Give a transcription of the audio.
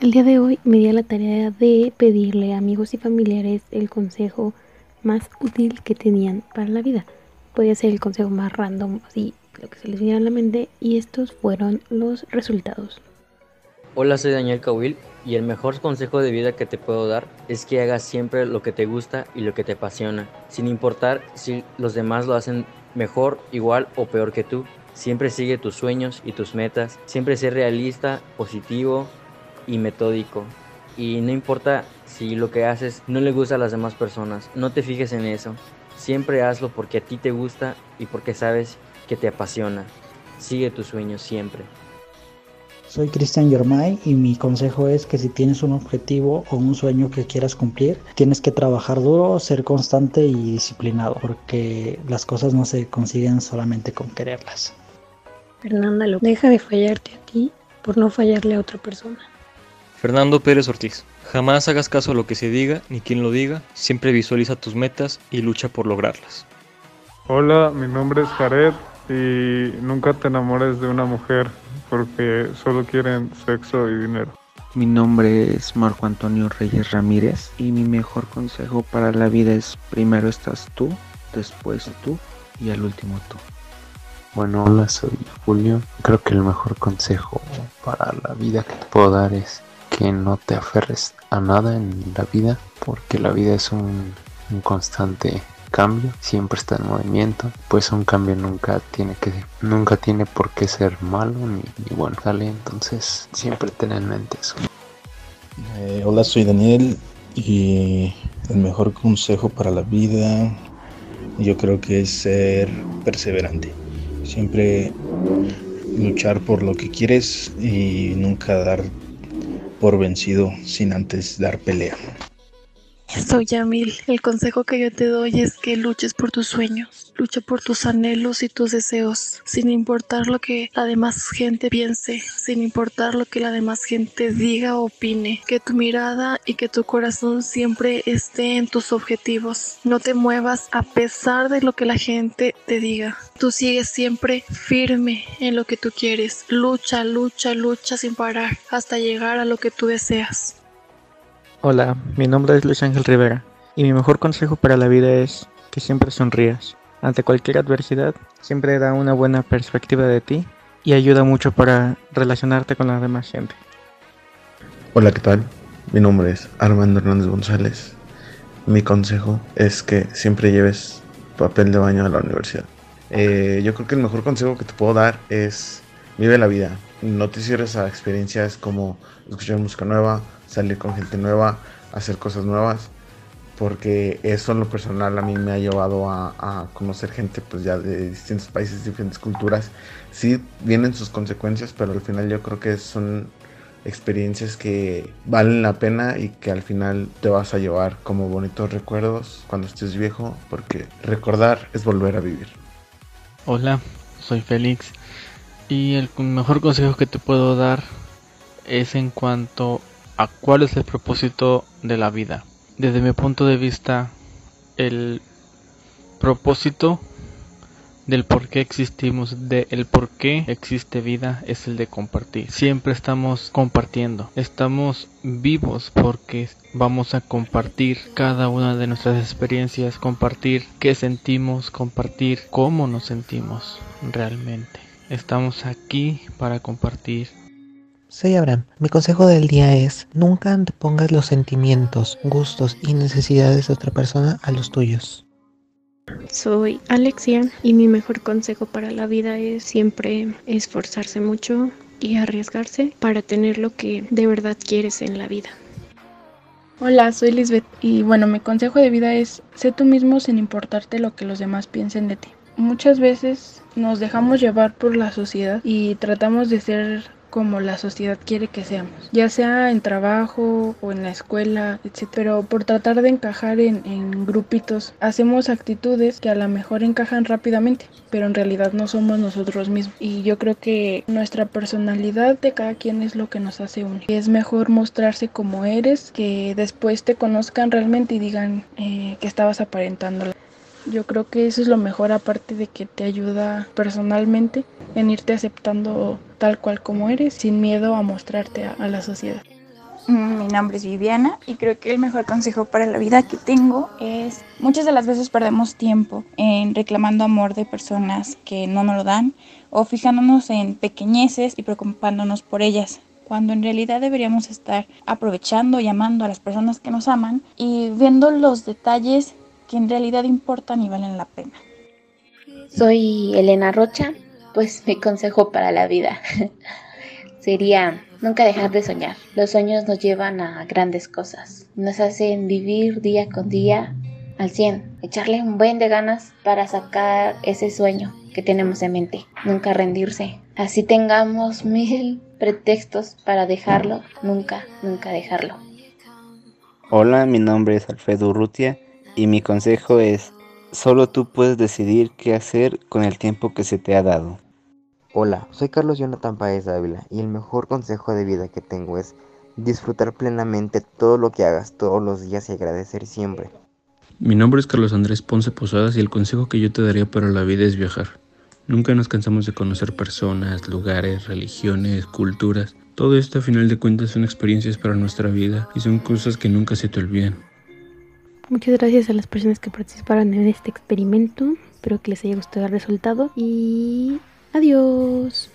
El día de hoy me di a la tarea de pedirle a amigos y familiares el consejo más útil que tenían para la vida. Podía ser el consejo más random, así lo que se les viniera a la mente, y estos fueron los resultados. Hola, soy Daniel Cawil y el mejor consejo de vida que te puedo dar es que hagas siempre lo que te gusta y lo que te apasiona, sin importar si los demás lo hacen mejor, igual o peor que tú. Siempre sigue tus sueños y tus metas, siempre sé realista, positivo y metódico. Y no importa si lo que haces no le gusta a las demás personas, no te fijes en eso. Siempre hazlo porque a ti te gusta y porque sabes que te apasiona. Sigue tus sueños siempre. Soy Cristian Yormay y mi consejo es que si tienes un objetivo o un sueño que quieras cumplir, tienes que trabajar duro, ser constante y disciplinado, porque las cosas no se consiguen solamente con quererlas. Fernanda, deja de fallarte a ti por no fallarle a otra persona. Fernando Pérez Ortiz, jamás hagas caso a lo que se diga ni quien lo diga, siempre visualiza tus metas y lucha por lograrlas. Hola, mi nombre es Jared y nunca te enamores de una mujer porque solo quieren sexo y dinero. Mi nombre es Marco Antonio Reyes Ramírez y mi mejor consejo para la vida es primero estás tú, después tú y al último tú. Bueno, hola, soy Julio. Creo que el mejor consejo para la vida que te puedo dar es que no te aferres a nada en la vida porque la vida es un, un constante cambio siempre está en movimiento pues un cambio nunca tiene que nunca tiene por qué ser malo ni, bueno sale entonces siempre ten en mente eso. Eh, hola soy Daniel y el mejor consejo para la vida yo creo que es ser perseverante. Siempre luchar por lo que quieres y nunca dar por vencido sin antes dar pelea soy Yamil. El consejo que yo te doy es que luches por tus sueños, lucha por tus anhelos y tus deseos, sin importar lo que la demás gente piense, sin importar lo que la demás gente diga o opine. Que tu mirada y que tu corazón siempre esté en tus objetivos. No te muevas a pesar de lo que la gente te diga. Tú sigues siempre firme en lo que tú quieres. Lucha, lucha, lucha sin parar hasta llegar a lo que tú deseas. Hola, mi nombre es Luis Ángel Rivera y mi mejor consejo para la vida es que siempre sonrías. Ante cualquier adversidad, siempre da una buena perspectiva de ti y ayuda mucho para relacionarte con la demás gente. Hola, ¿qué tal? Mi nombre es Armando Hernández González. Mi consejo es que siempre lleves papel de baño a la universidad. Eh, yo creo que el mejor consejo que te puedo dar es vive la vida. No te cierres a experiencias como escuchar música nueva, salir con gente nueva, hacer cosas nuevas, porque eso en lo personal a mí me ha llevado a, conocer gente pues ya de distintos países, diferentes culturas. Sí vienen sus consecuencias, pero al final yo creo que son experiencias que valen la pena y que al final te vas a llevar como bonitos recuerdos cuando estés viejo, porque recordar es volver a vivir. Hola, soy Félix y el mejor consejo que te puedo dar es en cuanto a cuál es el propósito de la vida. Desde mi punto de vista, el propósito del por qué existimos, de el por qué existe vida es el de compartir. Siempre estamos compartiendo, estamos vivos porque vamos a compartir cada una de nuestras experiencias, compartir qué sentimos, compartir cómo nos sentimos realmente. Estamos aquí para compartir soy Abraham. Mi consejo del día es, nunca antepongas los sentimientos, gustos y necesidades de otra persona a los tuyos. Soy Alexia y mi mejor consejo para la vida es siempre esforzarse mucho y arriesgarse para tener lo que de verdad quieres en la vida. Hola, soy Lisbeth y bueno, mi consejo de vida es sé tú mismo sin importarte lo que los demás piensen de ti. Muchas veces nos dejamos llevar por la sociedad y tratamos de ser como la sociedad quiere que seamos, ya sea en trabajo o en la escuela, etc. Pero por tratar de encajar en, en, grupitos, hacemos actitudes que a lo mejor encajan rápidamente, pero en realidad no somos nosotros mismos. Y yo creo que nuestra personalidad de cada quien es lo que nos hace único. Es mejor mostrarse como eres, que después te conozcan realmente y digan eh, que estabas aparentando. Yo creo que eso es lo mejor aparte de que te ayuda personalmente en irte aceptando tal cual como eres sin miedo a mostrarte a, la sociedad. Mm, mi nombre es Viviana y creo que el mejor consejo para la vida que tengo es muchas de las veces perdemos tiempo en reclamando amor de personas que no nos lo dan o fijándonos en pequeñeces y preocupándonos por ellas cuando en realidad deberíamos estar aprovechando y amando a las personas que nos aman y viendo los detalles que en realidad importan y valen la pena. Soy Elena Rocha, pues mi consejo para la vida sería nunca dejar de soñar. Los sueños nos llevan a grandes cosas, nos hacen vivir día con día al 100, echarle un buen de ganas para sacar ese sueño que tenemos en mente, nunca rendirse. Así tengamos mil pretextos para dejarlo, nunca, nunca dejarlo. Hola, mi nombre es Alfredo Urrutia y mi consejo es, solo tú puedes decidir qué hacer con el tiempo que se te ha dado. Hola, soy Carlos Jonathan Paez Ávila y el mejor consejo de vida que tengo es disfrutar plenamente todo lo que hagas todos los días y agradecer siempre. Mi nombre es Carlos Andrés Ponce Posadas y el consejo que yo te daría para la vida es viajar. Nunca nos cansamos de conocer personas, lugares, religiones, culturas. Todo esto a final de cuentas son experiencias para nuestra vida y son cosas que nunca se te olvidan. Muchas gracias a las personas que participaron en este experimento. Espero que les haya gustado el resultado y adiós.